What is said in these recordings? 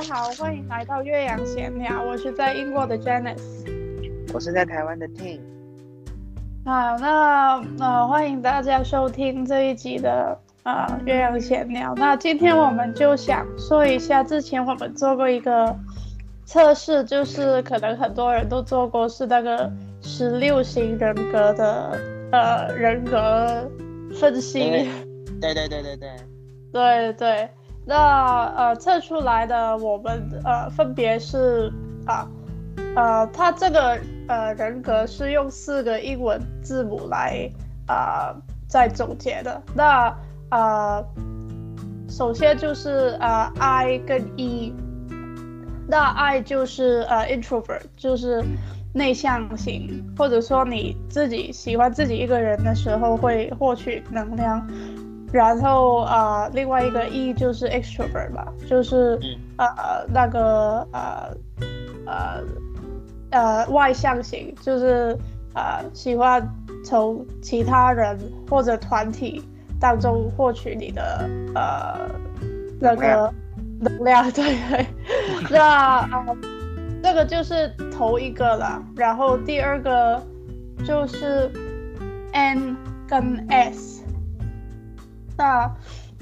家好，欢迎来到岳阳闲聊。我是在英国的 Janice，我是在台湾的 Ting。好，那呃，欢迎大家收听这一集的呃岳阳闲聊。那今天我们就想说一下，之前我们做过一个测试，就是可能很多人都做过，是那个十六型人格的呃人格分析。对对对对对对对。那呃测出来的我们呃分别是啊呃他这个呃人格是用四个英文字母来啊在、总结的。那呃首先就是呃 I 跟 E，那 I 就是呃 introvert，就是内向型，或者说你自己喜欢自己一个人的时候会获取能量。然后啊、呃，另外一个 E 就是 extrovert 吧，就是呃那个呃呃呃外向型，就是呃喜欢从其他人或者团体当中获取你的呃那个能量，对对。那啊、呃，这个就是头一个了，然后第二个就是 N 跟 S。那，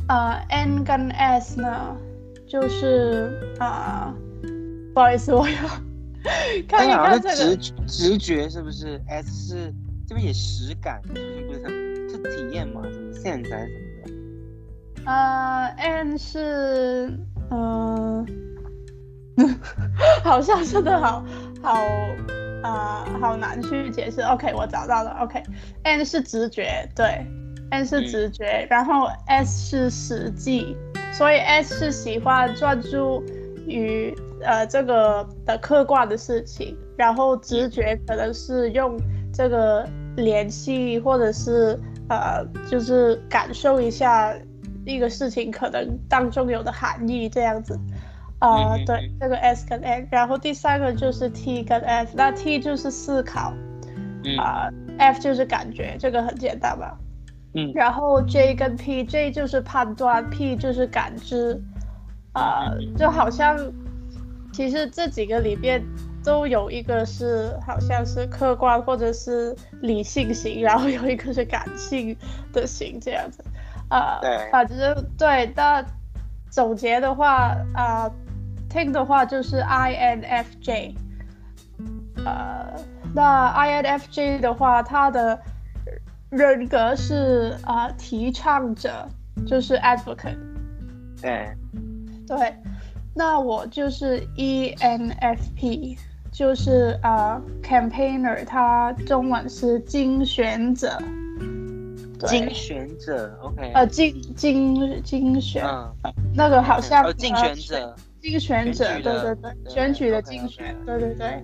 呃，N 跟 S 呢，就是啊、呃，不好意思，我要 看一看这个直直觉是不是？S 是这边也实感，是不是？是体验吗？是不是 sense 还是什么的？呃，N 是嗯、呃，好像真的好好啊、呃，好难去解释。OK，我找到了。OK，N 是直觉，对。N 是直觉，嗯、然后 S 是实际，所以 S 是喜欢专注于呃这个的客观的事情，然后直觉可能是用这个联系或者是呃就是感受一下一个事情可能当中有的含义这样子，啊、呃、对，这个 S 跟 N，然后第三个就是 T 跟 F，那 T 就是思考，啊、呃、F 就是感觉，这个很简单吧。然后 J 跟 P，J 就是判断，P 就是感知，呃，就好像其实这几个里边都有一个是好像是客观或者是理性型，然后有一个是感性的型这样子，呃，对，反正对，那总结的话，呃，听的话就是 INFJ，呃，那 INFJ 的话，它的。人格是啊、呃，提倡者就是 advocate，对，对，那我就是 ENFP，就是啊、呃、campaigner，它中文是竞选者，竞选者，OK，呃，竞竞竞选，嗯、那个好像竞选者，竞选者，对对对，对选举的竞选，对对对。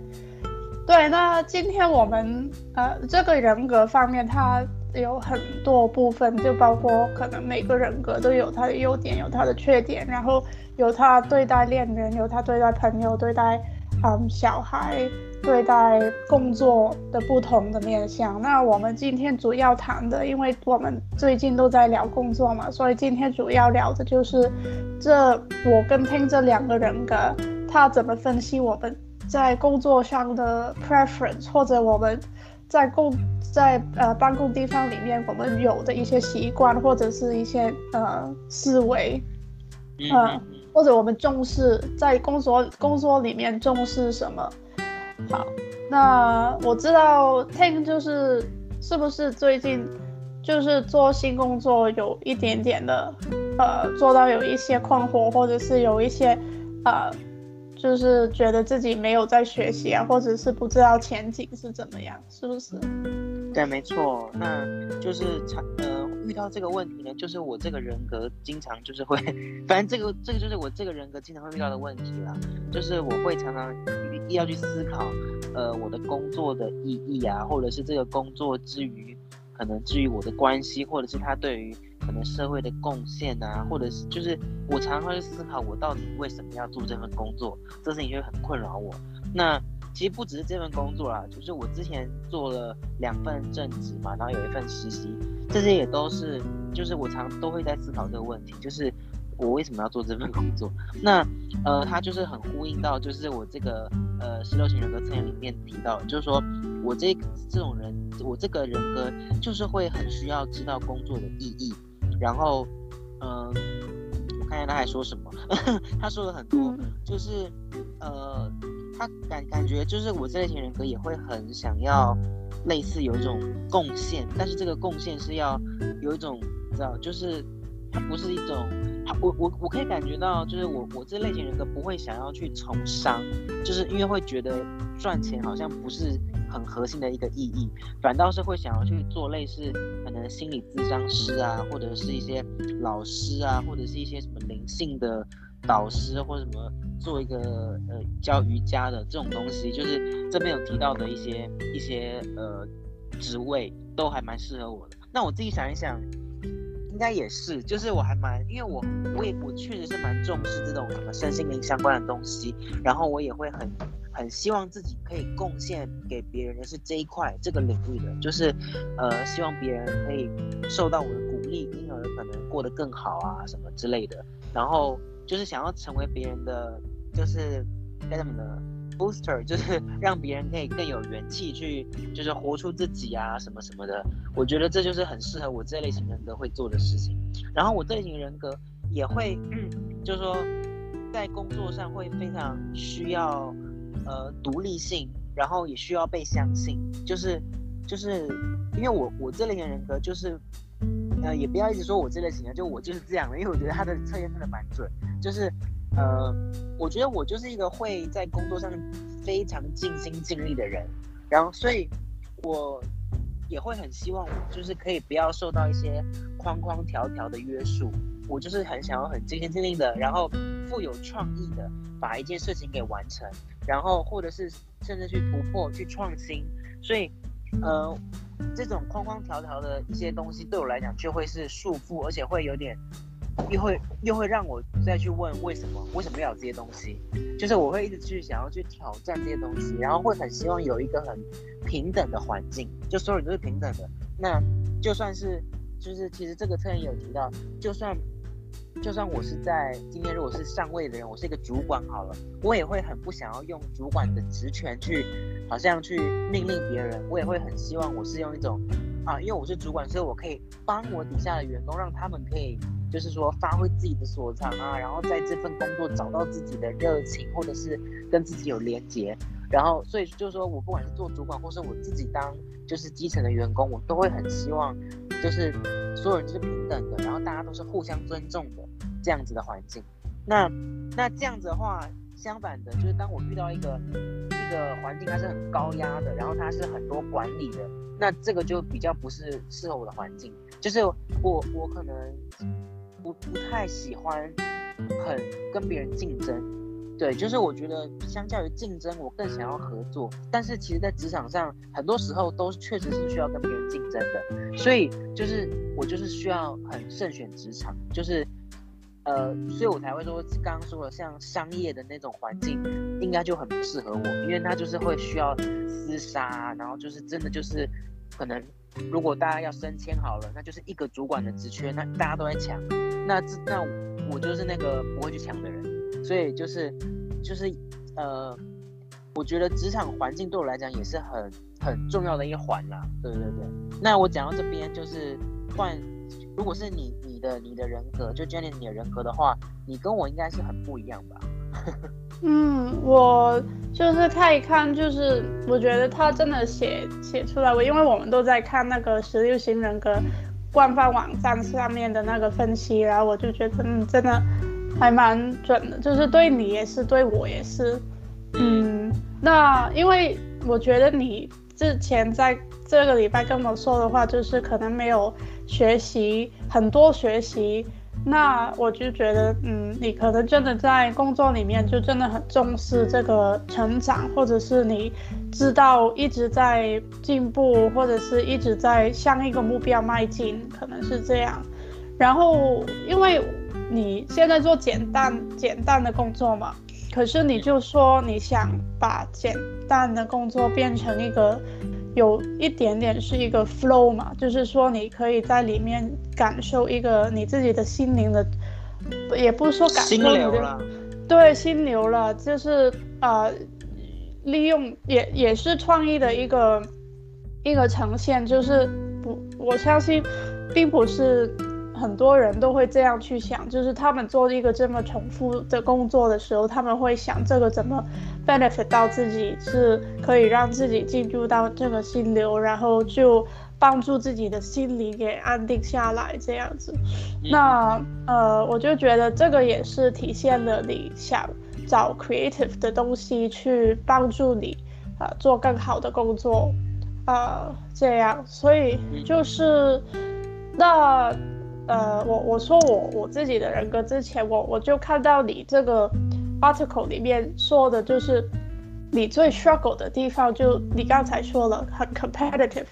对，那今天我们呃，这个人格方面，它有很多部分，就包括可能每个人格都有它的优点，有它的缺点，然后有他对待恋人，有他对待朋友，对待嗯小孩，对待工作的不同的面向。那我们今天主要谈的，因为我们最近都在聊工作嘛，所以今天主要聊的就是这我跟听这两个人格，他怎么分析我们。在工作上的 preference，或者我们在工在呃办公地方里面，我们有的一些习惯，或者是一些呃思维，呃，或者我们重视在工作工作里面重视什么？好，那我知道 Tank 就是是不是最近就是做新工作有一点点的呃做到有一些困惑，或者是有一些呃。就是觉得自己没有在学习啊，或者是不知道前景是怎么样，是不是？对，没错。那就是常呃遇到这个问题呢，就是我这个人格经常就是会，反正这个这个就是我这个人格经常会遇到的问题啦。就是我会常常要去思考，呃，我的工作的意义啊，或者是这个工作之余，可能至于我的关系，或者是他对于。可能社会的贡献啊，或者是就是我常常会思考，我到底为什么要做这份工作，这事情就会很困扰我。那其实不只是这份工作啦，就是我之前做了两份正职嘛，然后有一份实习，这些也都是，就是我常都会在思考这个问题，就是我为什么要做这份工作？那呃，他就是很呼应到，就是我这个呃十六型人格测验里面提到，就是说我这这种人，我这个人格就是会很需要知道工作的意义。然后，嗯、呃，我看一下他还说什么，他说了很多，就是呃，他感感觉就是我这类型人格也会很想要类似有一种贡献，但是这个贡献是要有一种，你知道，就是。它不是一种，我我我可以感觉到，就是我我这类型人格不会想要去从商，就是因为会觉得赚钱好像不是很核心的一个意义，反倒是会想要去做类似可能心理咨商师啊，或者是一些老师啊，或者是一些什么灵性的导师或者什么做一个呃教瑜伽的这种东西，就是这边有提到的一些一些呃职位都还蛮适合我的。那我自己想一想。应该也是，就是我还蛮，因为我我也我确实是蛮重视这种什么身心灵相关的东西，然后我也会很很希望自己可以贡献给别人的是这一块这个领域的，就是呃希望别人可以受到我的鼓励，因而可能过得更好啊什么之类的，然后就是想要成为别人的，就是该怎么呢？Booster 就是让别人可以更有元气去，就是活出自己啊，什么什么的。我觉得这就是很适合我这类型人格会做的事情。然后我这类型人格也会，就是说在工作上会非常需要呃独立性，然后也需要被相信。就是就是因为我我这类型人格就是呃也不要一直说我这类型的，就我就是这样的，因为我觉得他的测验真的蛮准，就是。呃，我觉得我就是一个会在工作上非常尽心尽力的人，然后所以，我也会很希望，就是可以不要受到一些框框条条的约束。我就是很想要很尽心尽力的，然后富有创意的把一件事情给完成，然后或者是甚至去突破、去创新。所以，呃，这种框框条条的一些东西对我来讲就会是束缚，而且会有点。又会又会让我再去问为什么为什么要有这些东西，就是我会一直去想要去挑战这些东西，然后会很希望有一个很平等的环境，就所有人都是平等的。那就算是就是其实这个测验有提到，就算就算我是在今天如果是上位的人，我是一个主管好了，我也会很不想要用主管的职权去好像去命令别人，我也会很希望我是用一种啊，因为我是主管，所以我可以帮我底下的员工，让他们可以。就是说，发挥自己的所长啊，然后在这份工作找到自己的热情，或者是跟自己有连结。然后，所以就是说我不管是做主管，或是我自己当就是基层的员工，我都会很希望，就是所有人都是平等的，然后大家都是互相尊重的这样子的环境。那那这样子的话，相反的，就是当我遇到一个一个环境，它是很高压的，然后它是很多管理的，那这个就比较不是适合我的环境。就是我我可能。不不太喜欢很跟别人竞争，对，就是我觉得相较于竞争，我更想要合作。但是其实，在职场上，很多时候都确实是需要跟别人竞争的，所以就是我就是需要很慎选职场，就是呃，所以我才会说刚刚说的像商业的那种环境，应该就很不适合我，因为它就是会需要厮杀，然后就是真的就是可能。如果大家要升迁好了，那就是一个主管的职缺，那大家都在抢，那这那我就是那个不会去抢的人，所以就是就是呃，我觉得职场环境对我来讲也是很很重要的一环啦。对对对，那我讲到这边就是换，如果是你你的你的人格，就建立你的人格的话，你跟我应该是很不一样吧？嗯，我就是看一看，就是我觉得他真的写写出来，我因为我们都在看那个十六型人格官方网站上面的那个分析，然后我就觉得嗯，真的还蛮准的，就是对你也是，对我也是。嗯，那因为我觉得你之前在这个礼拜跟我说的话，就是可能没有学习很多学习。那我就觉得，嗯，你可能真的在工作里面就真的很重视这个成长，或者是你知道一直在进步，或者是一直在向一个目标迈进，可能是这样。然后，因为你现在做简单简单的工作嘛，可是你就说你想把简单的工作变成一个。有一点点是一个 flow 嘛，就是说你可以在里面感受一个你自己的心灵的也不是说感受你的，对，心流了，就是呃，利用也也是创意的一个一个呈现，就是不，我相信并不是。很多人都会这样去想，就是他们做一个这么重复的工作的时候，他们会想这个怎么 benefit 到自己，是可以让自己进入到这个心流，然后就帮助自己的心理给安定下来这样子。那呃，我就觉得这个也是体现了你想找 creative 的东西去帮助你啊、呃、做更好的工作，呃，这样，所以就是那。呃，我我说我我自己的人格之前，我我就看到你这个 article 里面说的，就是你最 struggle 的地方，就你刚才说了很 competitive，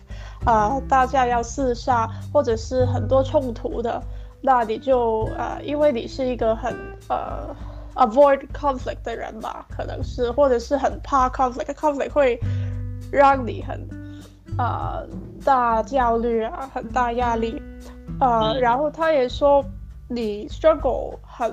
啊、大家要厮杀或者是很多冲突的，那你就呃，因为你是一个很呃 avoid conflict 的人吧，可能是或者是很怕 conflict，conflict 会让你很、呃、大焦虑啊，很大压力。呃，然后他也说你 struggle 很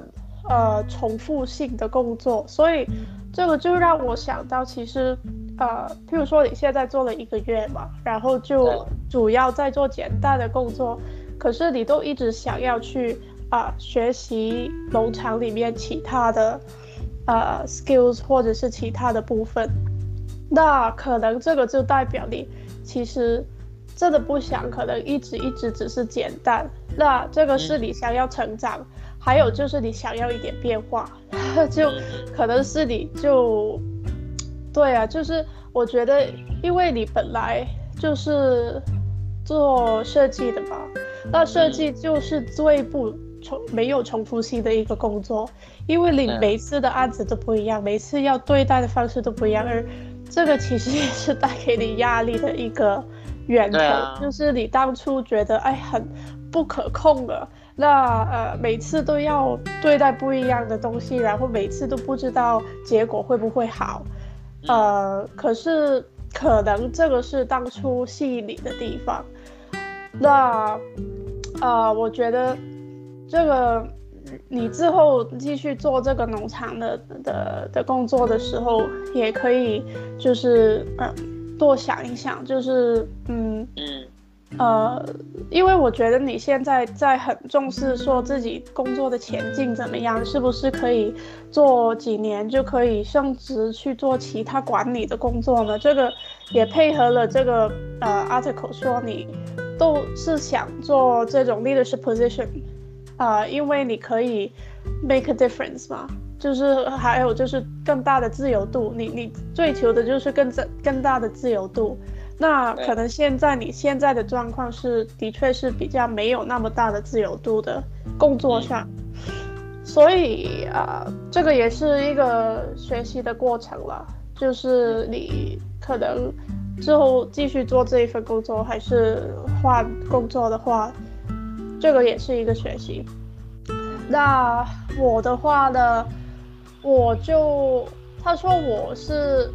呃重复性的工作，所以这个就让我想到，其实呃，譬如说你现在做了一个月嘛，然后就主要在做简单的工作，可是你都一直想要去啊、呃、学习农场里面其他的呃 skills 或者是其他的部分，那可能这个就代表你其实。真的不想，可能一直一直只是简单。那这个是你想要成长，还有就是你想要一点变化，就可能是你就，对啊，就是我觉得，因为你本来就是做设计的嘛，那设计就是最不重没有重复性的一个工作，因为你每次的案子都不一样，每次要对待的方式都不一样，而这个其实也是带给你压力的一个。源头、啊、就是你当初觉得哎很不可控的，那呃每次都要对待不一样的东西，然后每次都不知道结果会不会好，呃可是可能这个是当初吸引你的地方，那呃我觉得这个你之后继续做这个农场的的的工作的时候，也可以就是嗯。呃多想一想，就是嗯嗯呃，因为我觉得你现在在很重视说自己工作的前景怎么样，是不是可以做几年就可以升职去做其他管理的工作呢？这个也配合了这个呃 article 说你都是想做这种 leadership position 啊，呃，因为你可以 make a difference 嘛。就是还有就是更大的自由度，你你追求的就是更更大的自由度。那可能现在你现在的状况是的确是比较没有那么大的自由度的工作上，所以啊、呃，这个也是一个学习的过程了。就是你可能之后继续做这一份工作，还是换工作的话，这个也是一个学习。那我的话呢？我就他说我是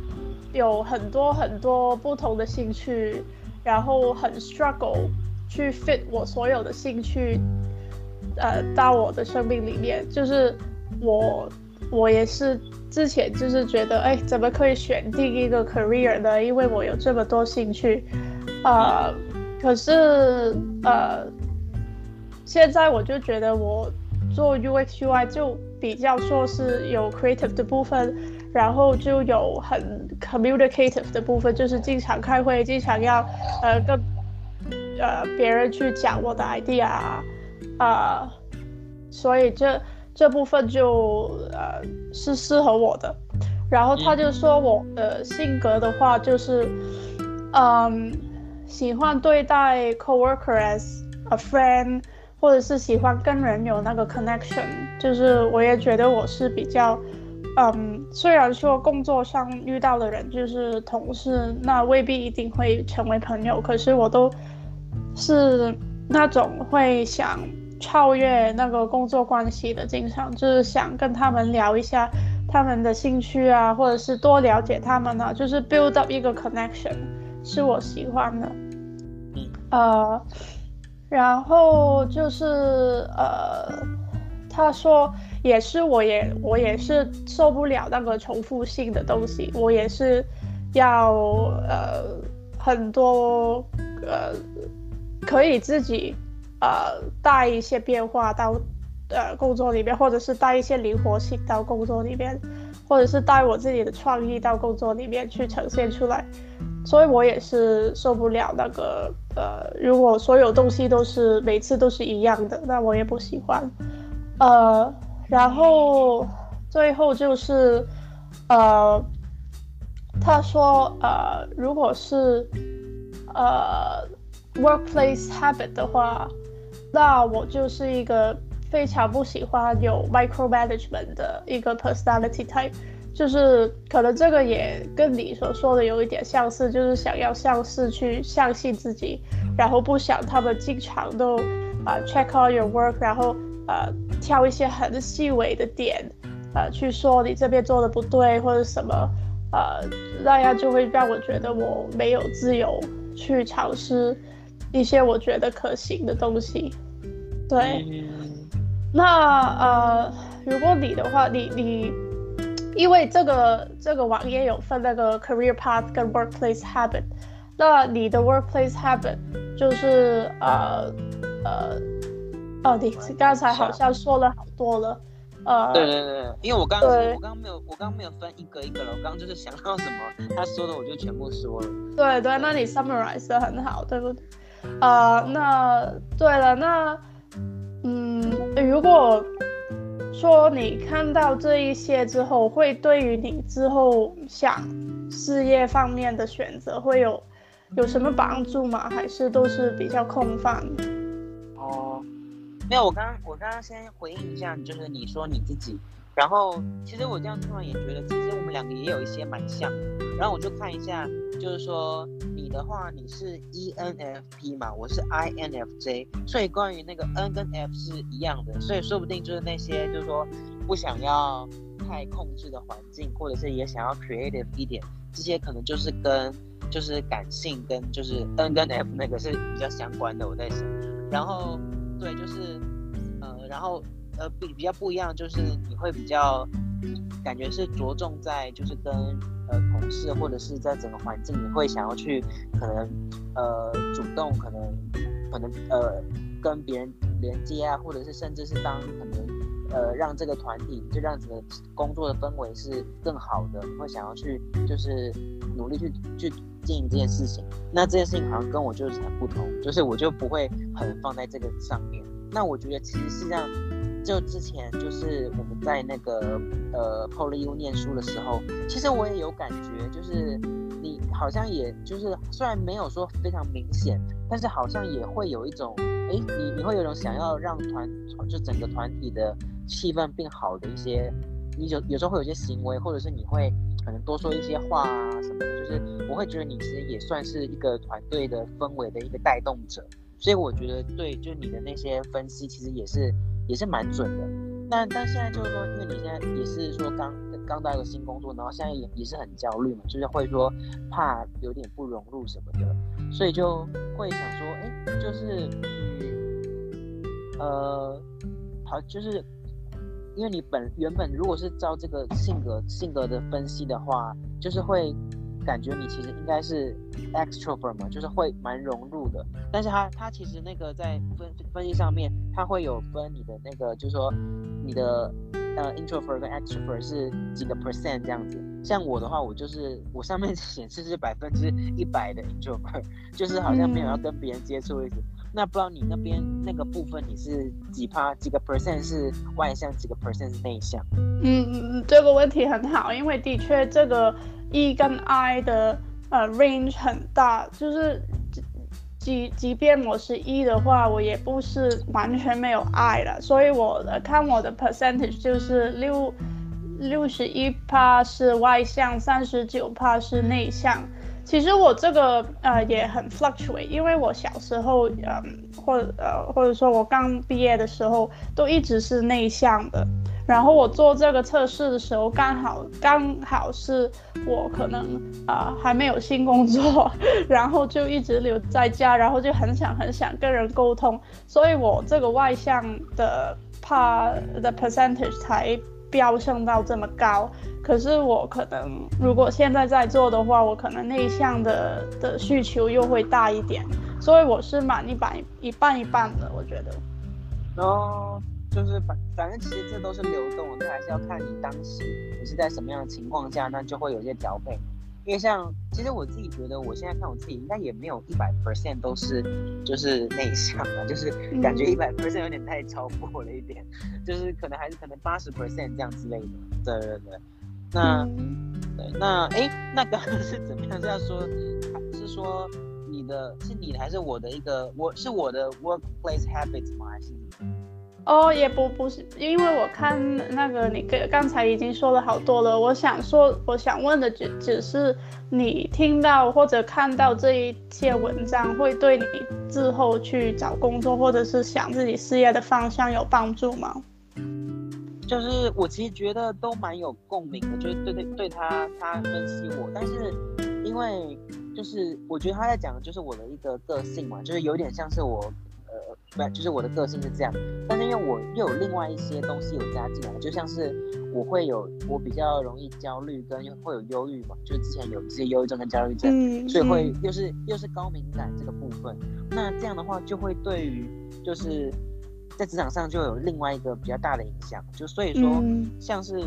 有很多很多不同的兴趣，然后很 struggle 去 fit 我所有的兴趣，呃，到我的生命里面。就是我我也是之前就是觉得，哎，怎么可以选定一个 career 呢？因为我有这么多兴趣，呃，可是呃，现在我就觉得我做 UX UI 就。比较说是有 creative 的部分，然后就有很 communicative 的部分，就是经常开会，经常要呃跟呃别人去讲我的 idea 啊，呃，所以这这部分就呃是适合我的。然后他就说我的性格的话就是，嗯，喜欢对待 coworker as a friend。或者是喜欢跟人有那个 connection，就是我也觉得我是比较，嗯，虽然说工作上遇到的人就是同事，那未必一定会成为朋友，可是我都是那种会想超越那个工作关系的，经常就是想跟他们聊一下他们的兴趣啊，或者是多了解他们啊，就是 build up 一个 connection，是我喜欢的，呃。然后就是呃，他说也是，我也我也是受不了那个重复性的东西，我也是要呃很多呃可以自己呃带一些变化到呃工作里面，或者是带一些灵活性到工作里面，或者是带我自己的创意到工作里面去呈现出来，所以我也是受不了那个呃，如果所有东西都是每次都是一样的，那我也不喜欢。呃，然后最后就是，呃，他说，呃，如果是呃 workplace habit 的话，那我就是一个非常不喜欢有 micromanagement 的一个 personality type，就是可能这个也跟你所说的有一点相似，就是想要像是去相信自己，然后不想他们经常都啊、呃、check all your work，然后。呃，挑一些很细微的点，呃，去说你这边做的不对或者什么，呃，那样就会让我觉得我没有自由去尝试一些我觉得可行的东西。对，嗯、那呃，如果你的话，你你，因为这个这个网页有分那个 career path 跟 workplace habit，那你的 workplace habit 就是呃呃。哦，你刚才好像说了好多了，呃，对对对，因为我刚刚我刚刚没有我刚刚没有分一个一个了，我刚刚就是想到什么他说的我就全部说了。对对，那你 summarize 的很好，对不对？呃，那对了，那嗯，如果说你看到这一些之后，会对于你之后想事业方面的选择会有有什么帮助吗？还是都是比较空泛？哦没有，我刚我刚刚先回应一下，就是你说你自己，然后其实我这样突然也觉得，其实我们两个也有一些蛮像，然后我就看一下，就是说你的话你是 ENFP 嘛，我是 INFJ，所以关于那个 N 跟 F 是一样的，所以说不定就是那些就是说不想要太控制的环境，或者是也想要 creative 一点，这些可能就是跟就是感性跟就是 N 跟 F 那个是比较相关的，我在想，然后。对，就是，呃，然后，呃，比比较不一样，就是你会比较感觉是着重在，就是跟呃同事或者是在整个环境，你会想要去可能呃主动可能可能呃跟别人连接啊，或者是甚至是当可能呃让这个团体就让整个工作的氛围是更好的，你会想要去就是努力去去。经营这件事情，那这件事情好像跟我就是很不同，就是我就不会很放在这个上面。那我觉得其实是这样，就之前就是我们在那个呃 PolyU 念书的时候，其实我也有感觉，就是你好像也就是虽然没有说非常明显，但是好像也会有一种，哎，你你会有一种想要让团就整个团体的气氛变好的一些，你有有时候会有些行为，或者是你会。可能多说一些话啊什么的，就是我会觉得你其实也算是一个团队的氛围的一个带动者，所以我觉得对，就你的那些分析其实也是也是蛮准的。但但现在就是说，因为你现在也是说刚刚到一个新工作，然后现在也也是很焦虑嘛，就是会说怕有点不融入什么的，所以就会想说，哎，就是嗯呃，好，就是。因为你本原本如果是照这个性格性格的分析的话，就是会感觉你其实应该是 extrovert 嘛，就是会蛮融入的。但是他他其实那个在分分析上面，他会有分你的那个，就是说你的呃 introvert 跟 extrovert 是几个 percent 这样子。像我的话，我就是我上面 显示是百分之一百的 introvert，就是好像没有要跟别人接触的意思。那不知道你那边那个部分你是几趴几个 percent 是外向，几个 percent 是内向？嗯嗯，这个问题很好，因为的确这个 E 跟 I 的呃 range 很大，就是即即便我是 E 的话，我也不是完全没有 I 了，所以我的看我的 percentage 就是六六十一趴是外向，三十九趴是内向。其实我这个呃也很 fluctuate，因为我小时候，嗯、呃，或呃或者说我刚毕业的时候都一直是内向的，然后我做这个测试的时候刚好刚好是我可能啊、还没有新工作，然后就一直留在家，然后就很想很想跟人沟通，所以我这个外向的怕 the percentage 才飙升到这么高。可是我可能如果现在在做的话，我可能内向的的需求又会大一点，所以我是满一半一半一半的，我觉得。哦，就是反反正其实这都是流动的，还是要看你当时你是在什么样的情况下，那就会有一些调配。因为像，其实我自己觉得，我现在看我自己，应该也没有一百 percent 都是就是内向的，就是感觉一百 percent 有点太超过了一点，嗯、就是可能还是可能八十 percent 这样之类的。对对对，那、嗯、对那哎，那刚刚是怎么样？是要说，是说你的是你的还是我的一个我是我的 workplace habits 吗？还是？哦，也不不是，因为我看那个你刚刚才已经说了好多了。我想说，我想问的只只是你听到或者看到这一些文章，会对你之后去找工作或者是想自己事业的方向有帮助吗？就是我其实觉得都蛮有共鸣的，就是对对对他他分析我，但是因为就是我觉得他在讲的就是我的一个个性嘛，就是有点像是我。不，就是我的个性是这样，但是因为我又有另外一些东西有加进来，就像是我会有我比较容易焦虑跟会有忧郁嘛，就是之前有这些忧郁症跟焦虑症，嗯、所以会又是又是高敏感这个部分，那这样的话就会对于就是在职场上就有另外一个比较大的影响，就所以说像是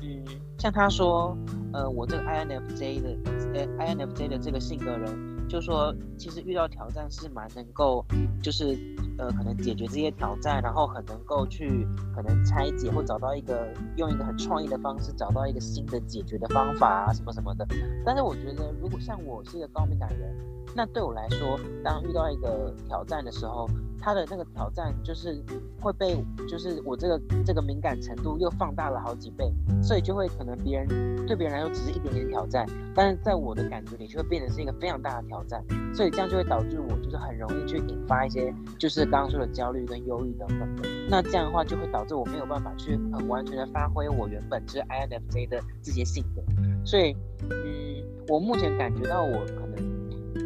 嗯像他说呃我这个 INFJ 的呃 INFJ 的这个性格人。就说其实遇到挑战是蛮能够，就是呃可能解决这些挑战，然后很能够去可能拆解或找到一个用一个很创意的方式找到一个新的解决的方法啊什么什么的。但是我觉得如果像我是一个高敏感人，那对我来说，当遇到一个挑战的时候，他的那个挑战就是会被就是我这个这个敏感程度又放大了好几倍，所以就会可能别人对别人来说只是一点点挑战，但是在我的感觉里就会变成是一个非常大的挑战。所以这样就会导致我就是很容易去引发一些就是刚刚说的焦虑跟忧郁等等。那这样的话就会导致我没有办法去很完全的发挥我原本就是 INFJ 的这些性格。所以，嗯，我目前感觉到我可能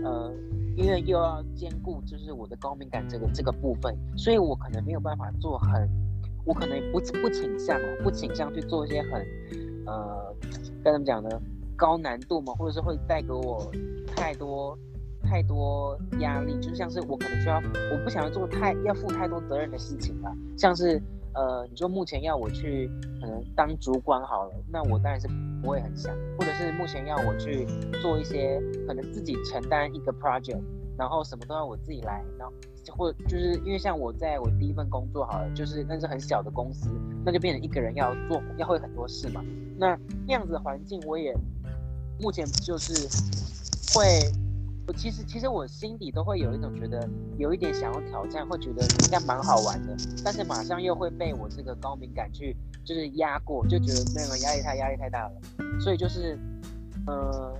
呃，因为又要兼顾就是我的高敏感这个这个部分，所以我可能没有办法做很，我可能不不倾向不倾向去做一些很呃，该怎么讲呢？高难度嘛，或者是会带给我太多。太多压力，就像是我可能需要，我不想要做太要负太多责任的事情吧。像是呃，你说目前要我去可能当主管好了，那我当然是不会很想。或者是目前要我去做一些可能自己承担一个 project，然后什么都要我自己来，然后或就是因为像我在我第一份工作好了，就是那是很小的公司，那就变成一个人要做要会很多事嘛。那那样子的环境，我也目前就是会。我其实其实我心底都会有一种觉得有一点想要挑战，会觉得应该蛮好玩的，但是马上又会被我这个高敏感去就是压过，就觉得那个压力太压力太大了，所以就是，呃，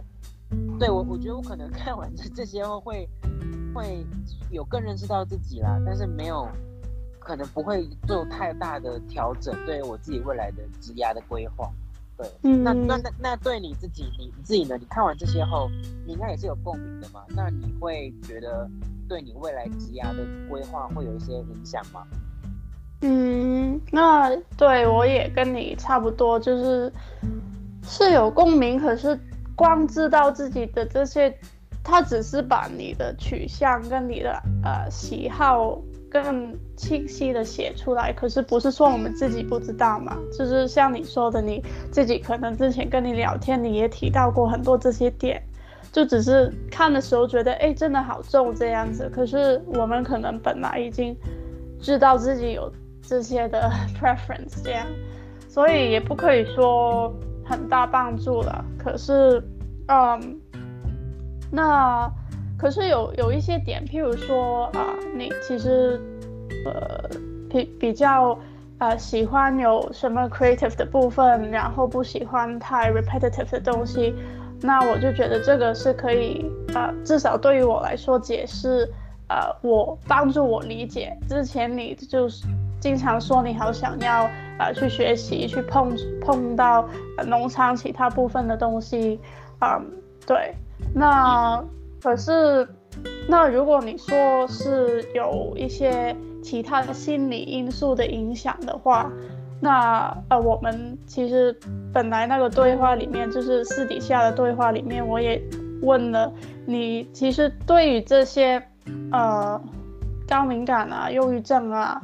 对我我觉得我可能 看完这这些后会会有更认识到自己啦，但是没有可能不会做太大的调整，对我自己未来的职涯的规划。对，嗯、那那那那对你自己，你自己呢？你看完这些后，你应该也是有共鸣的嘛？那你会觉得对你未来职涯的规划会有一些影响吗？嗯，那对我也跟你差不多，就是是有共鸣，可是光知道自己的这些，他只是把你的取向跟你的呃喜好。更清晰的写出来，可是不是说我们自己不知道嘛？就是像你说的，你自己可能之前跟你聊天，你也提到过很多这些点，就只是看的时候觉得，哎，真的好重这样子。可是我们可能本来已经知道自己有这些的 preference 这样，所以也不可以说很大帮助了。可是，嗯，那。可是有有一些点，譬如说啊、你其实呃比比较呃喜欢有什么 creative 的部分，然后不喜欢太 repetitive 的东西，那我就觉得这个是可以呃至少对于我来说解释呃我帮助我理解之前你就是经常说你好想要呃去学习去碰碰到农场其他部分的东西，嗯对，那。可是，那如果你说是有一些其他的心理因素的影响的话，那呃，我们其实本来那个对话里面，就是私底下的对话里面，我也问了你，其实对于这些呃高敏感啊、忧郁症啊、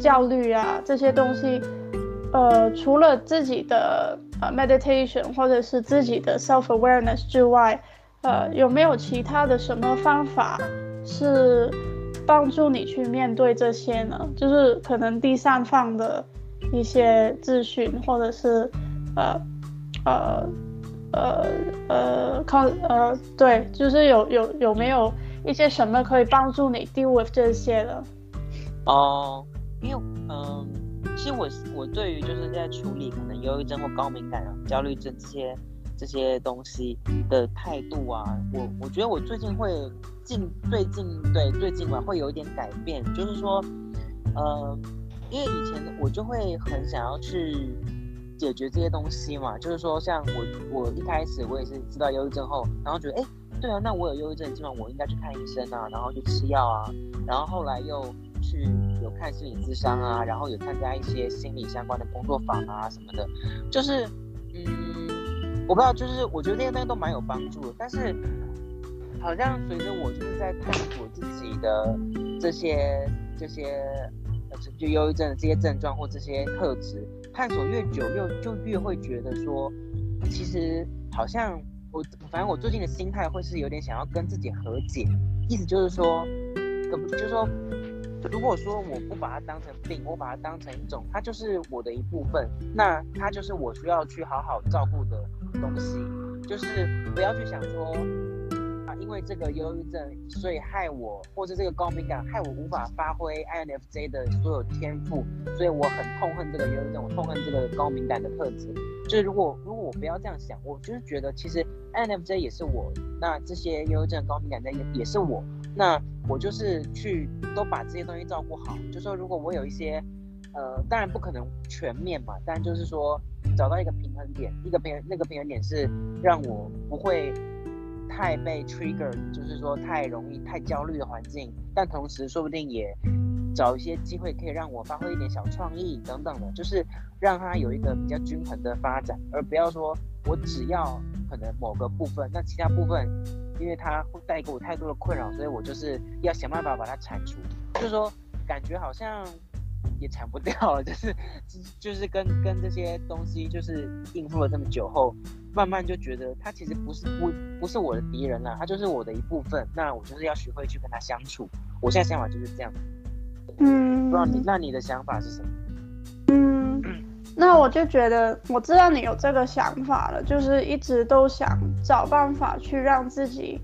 焦虑啊这些东西，呃，除了自己的呃 meditation 或者是自己的 self awareness 之外，呃，有没有其他的什么方法是帮助你去面对这些呢？就是可能第三方的一些咨询，或者是呃呃呃呃靠呃对，就是有有有没有一些什么可以帮助你 deal with 这些的？哦，因为嗯，其实我我对于就是在处理可能忧郁症或高敏感啊、焦虑症这些。这些东西的态度啊，我我觉得我最近会近最近对最近嘛会有一点改变，就是说，呃，因为以前我就会很想要去解决这些东西嘛，就是说像我我一开始我也是知道忧郁症后，然后觉得哎，对啊，那我有忧郁症，基本上我应该去看医生啊，然后去吃药啊，然后后来又去有看心理咨商啊，然后有参加一些心理相关的工作坊啊什么的，就是嗯。我不知道，就是我觉得那些东西都蛮有帮助的，但是好像随着我就是在探索自己的这些这些呃就忧郁症的这些症状或这些特质，探索越久，又就越会觉得说，其实好像我反正我最近的心态会是有点想要跟自己和解，意思就是说，可就是说。如果说我不把它当成病，我把它当成一种，它就是我的一部分，那它就是我需要去好好照顾的东西，就是不要去想说啊，因为这个忧郁症，所以害我，或者这个高敏感害我无法发挥 INFJ 的所有天赋，所以我很痛恨这个忧郁症，我痛恨这个高敏感的特质。就是如果如果我不要这样想，我就是觉得其实 INFJ 也是我，那这些忧郁症、高敏感的也也是我。那我就是去都把这些东西照顾好，就说如果我有一些，呃，当然不可能全面嘛，但就是说找到一个平衡点，一个平衡那个平衡点是让我不会太被 trigger，就是说太容易太焦虑的环境，但同时说不定也找一些机会可以让我发挥一点小创意等等的，就是让它有一个比较均衡的发展，而不要说我只要可能某个部分，那其他部分。因为它会带给我太多的困扰，所以我就是要想办法把它铲除。就是说，感觉好像也铲不掉了，就是就是跟跟这些东西就是应付了这么久后，慢慢就觉得它其实不是不不是我的敌人了，它就是我的一部分。那我就是要学会去跟它相处。我现在想法就是这样。嗯，不知道你那你的想法是什么？那我就觉得，我知道你有这个想法了，就是一直都想找办法去让自己，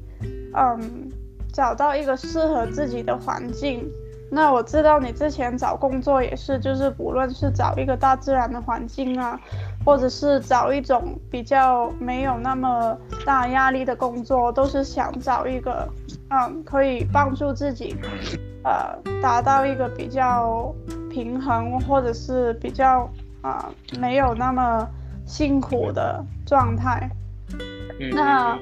嗯，找到一个适合自己的环境。那我知道你之前找工作也是，就是不论是找一个大自然的环境啊，或者是找一种比较没有那么大压力的工作，都是想找一个，嗯，可以帮助自己，呃，达到一个比较平衡或者是比较。啊、呃，没有那么辛苦的状态。那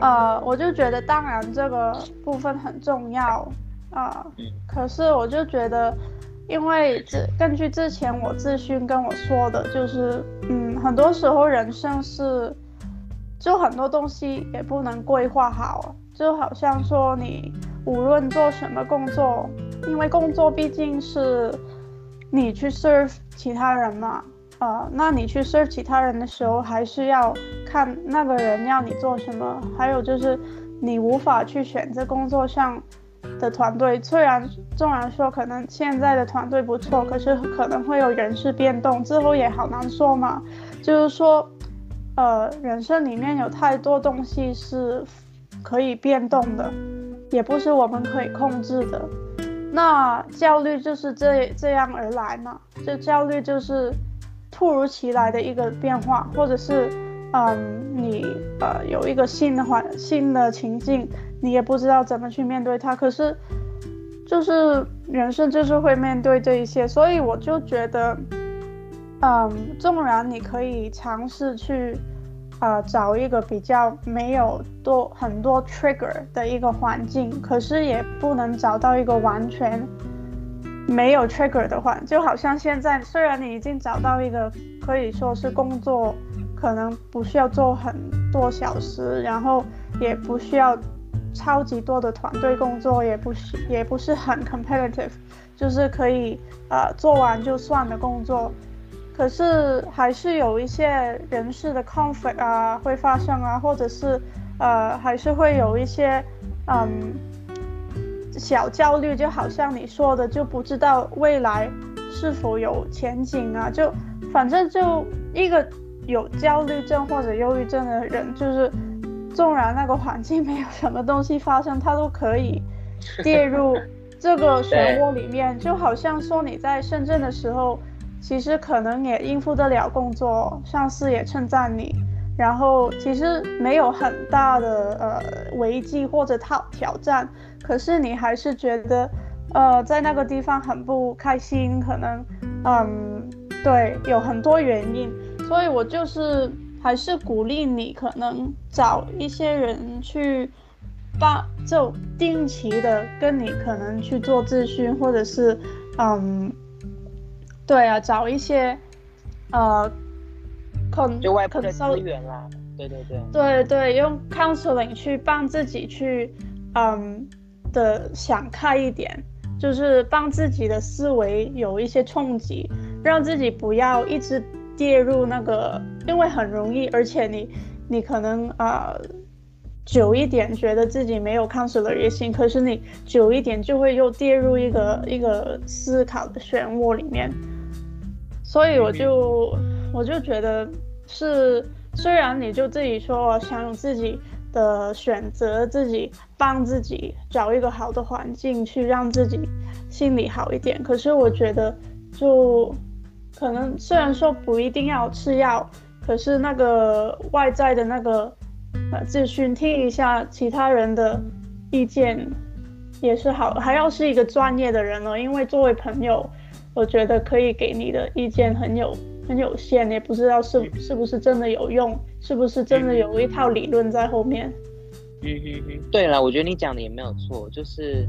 呃，我就觉得，当然这个部分很重要啊、呃。可是我就觉得，因为这根据之前我咨询跟我说的，就是嗯，很多时候人生是，就很多东西也不能规划好，就好像说你无论做什么工作，因为工作毕竟是。你去 serve 其他人嘛？呃，那你去 serve 其他人的时候，还是要看那个人要你做什么。还有就是，你无法去选择工作上的团队。虽然纵然说可能现在的团队不错，可是可能会有人事变动，之后也好难说嘛。就是说，呃，人生里面有太多东西是可以变动的，也不是我们可以控制的。那焦虑就是这这样而来嘛？这焦虑就是突如其来的一个变化，或者是，嗯，你呃有一个新的环新的情境，你也不知道怎么去面对它。可是，就是人生就是会面对这一些，所以我就觉得，嗯，纵然你可以尝试去，呃找一个比较没有多很多 trigger 的一个环境，可是也不能找到一个完全没有 trigger 的环，就好像现在虽然你已经找到一个可以说是工作，可能不需要做很多小时，然后也不需要超级多的团队工作，也不是也不是很 competitive，就是可以呃做完就算的工作。可是还是有一些人事的 conflict 啊会发生啊，或者是呃还是会有一些嗯小焦虑，就好像你说的，就不知道未来是否有前景啊，就反正就一个有焦虑症或者忧郁症的人，就是纵然那个环境没有什么东西发生，他都可以 跌入这个漩涡里面，就好像说你在深圳的时候。其实可能也应付得了工作，上司也称赞你，然后其实没有很大的呃危机或者挑挑战，可是你还是觉得呃在那个地方很不开心，可能嗯对，有很多原因，所以我就是还是鼓励你可能找一些人去帮，就定期的跟你可能去做咨询，或者是嗯。对啊，找一些，呃，可就外部的资源啦，对对对，对对，用 counseling 去帮自己去，嗯的想开一点，就是帮自己的思维有一些冲击，让自己不要一直跌入那个，因为很容易，而且你你可能啊、呃、久一点觉得自己没有 counselor 也行，可是你久一点就会又跌入一个一个思考的漩涡里面。所以我就我就觉得是，虽然你就自己说想有自己的选择，自己帮自己找一个好的环境去让自己心里好一点，可是我觉得就可能虽然说不一定要吃药，可是那个外在的那个呃咨询听一下其他人的意见也是好，还要是一个专业的人哦，因为作为朋友。我觉得可以给你的意见很有很有限，也不知道是是不是真的有用，是不是真的有一套理论在后面。嗯嗯嗯，对了，我觉得你讲的也没有错，就是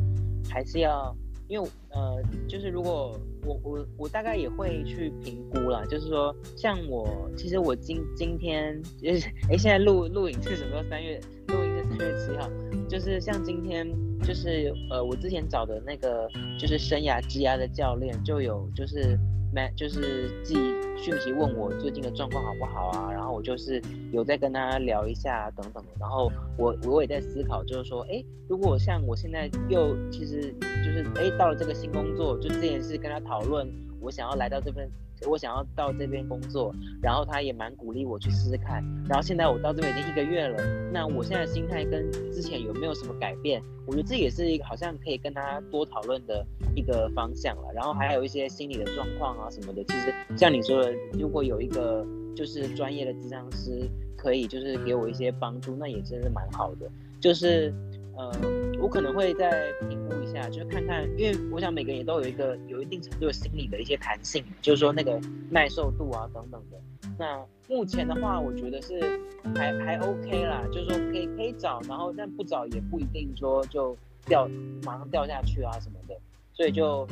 还是要，因为呃，就是如果我我我大概也会去评估啦，就是说像我，其实我今今天就是哎，现在录录影是什么时候？三月录音是三月七号，就是像今天。就是呃，我之前找的那个就是生涯职涯的教练，就有就是没就是寄讯息问我最近的状况好不好啊，然后我就是有在跟他聊一下等等的，然后我我也在思考，就是说，哎，如果像我现在又其实就是哎到了这个新工作，就这件事跟他讨论，我想要来到这份。我想要到这边工作，然后他也蛮鼓励我去试试看。然后现在我到这边已经一个月了，那我现在的心态跟之前有没有什么改变？我觉得这也是一个好像可以跟他多讨论的一个方向了。然后还有一些心理的状况啊什么的，其实像你说的，如果有一个就是专业的智商师可以就是给我一些帮助，那也真是蛮好的。就是。呃，我可能会再评估一下，就是看看，因为我想每个人也都有一个有一定程度的心理的一些弹性，就是说那个耐受度啊等等的。那目前的话，我觉得是还还 OK 啦，就是说可以可以找，然后但不找也不一定说就掉马上掉下去啊什么的。所以就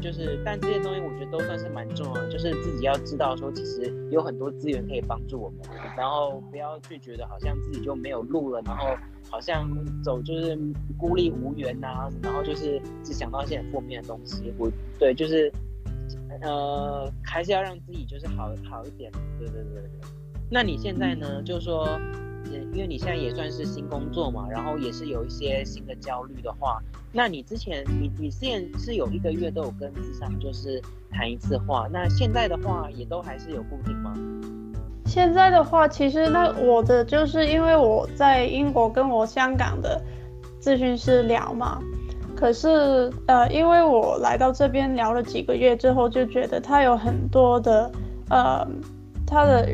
就是，但这些东西我觉得都算是蛮重要的，就是自己要知道说，其实有很多资源可以帮助我们，然后不要去觉得好像自己就没有路了，然后好像走就是孤立无援呐、啊，然后就是只想到一些很负面的东西。我对，就是呃，还是要让自己就是好好一点。对对对对。那你现在呢？就是因为你现在也算是新工作嘛，然后也是有一些新的焦虑的话，那你之前你你之前是有一个月都有跟咨商就是谈一次话，那现在的话也都还是有固定吗？现在的话，其实那我的就是因为我在英国跟我香港的咨询师聊嘛，可是呃，因为我来到这边聊了几个月之后，就觉得他有很多的呃，他的。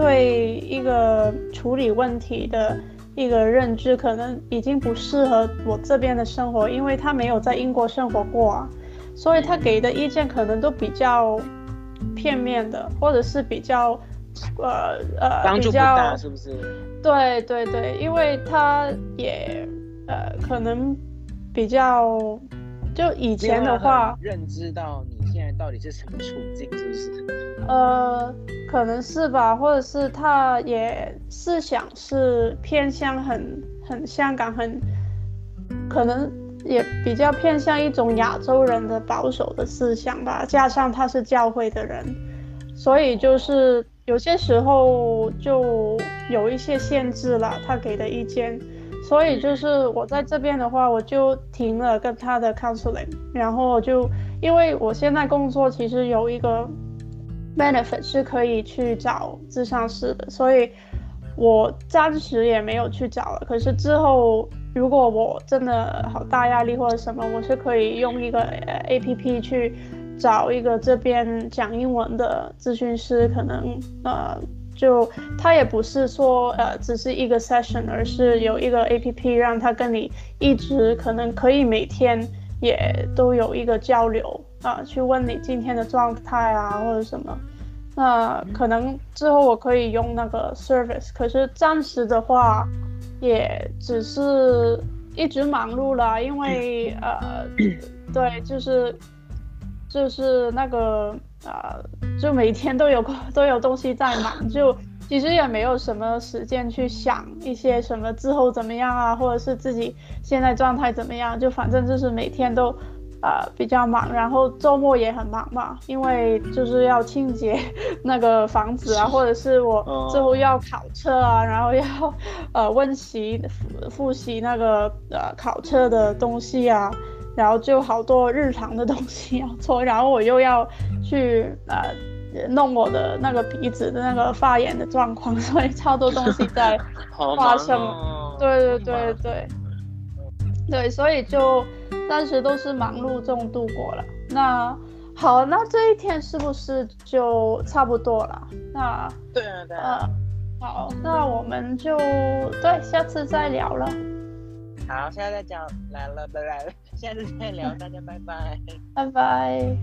对一个处理问题的一个认知，可能已经不适合我这边的生活，因为他没有在英国生活过啊，所以他给的意见可能都比较片面的，或者是比较呃呃帮助不大，是不是？对对对，因为他也呃可能比较就以前的话，认知到你现在到底是什么处境，是不是？呃，可能是吧，或者是他也思想是偏向很很香港，很可能也比较偏向一种亚洲人的保守的思想吧，加上他是教会的人，所以就是有些时候就有一些限制了他给的意见，所以就是我在这边的话，我就停了跟他的 counseling，然后就因为我现在工作其实有一个。benefit 是可以去找咨商师的，所以我暂时也没有去找了。可是之后如果我真的好大压力或者什么，我是可以用一个 APP 去找一个这边讲英文的咨询师，可能呃就他也不是说呃只是一个 session，而是有一个 APP 让他跟你一直可能可以每天也都有一个交流。啊，去问你今天的状态啊，或者什么，那可能之后我可以用那个 service，可是暂时的话，也只是一直忙碌了，因为呃，对，就是就是那个呃，就每天都有都有东西在忙，就其实也没有什么时间去想一些什么之后怎么样啊，或者是自己现在状态怎么样，就反正就是每天都。呃，比较忙，然后周末也很忙嘛，因为就是要清洁那个房子啊，或者是我之后要考车啊，然后要呃温习复复习那个呃考车的东西啊，然后就好多日常的东西要做，然后我又要去呃弄我的那个鼻子的那个发炎的状况，所以超多东西在 发生。哦、对对对对，对，所以就。暂时都是忙碌中度过了。那好，那这一天是不是就差不多了？那对啊，对啊。好，那我们就对，下次再聊了。好，现在再讲来了，拜拜。下次再聊，大家拜拜。拜拜。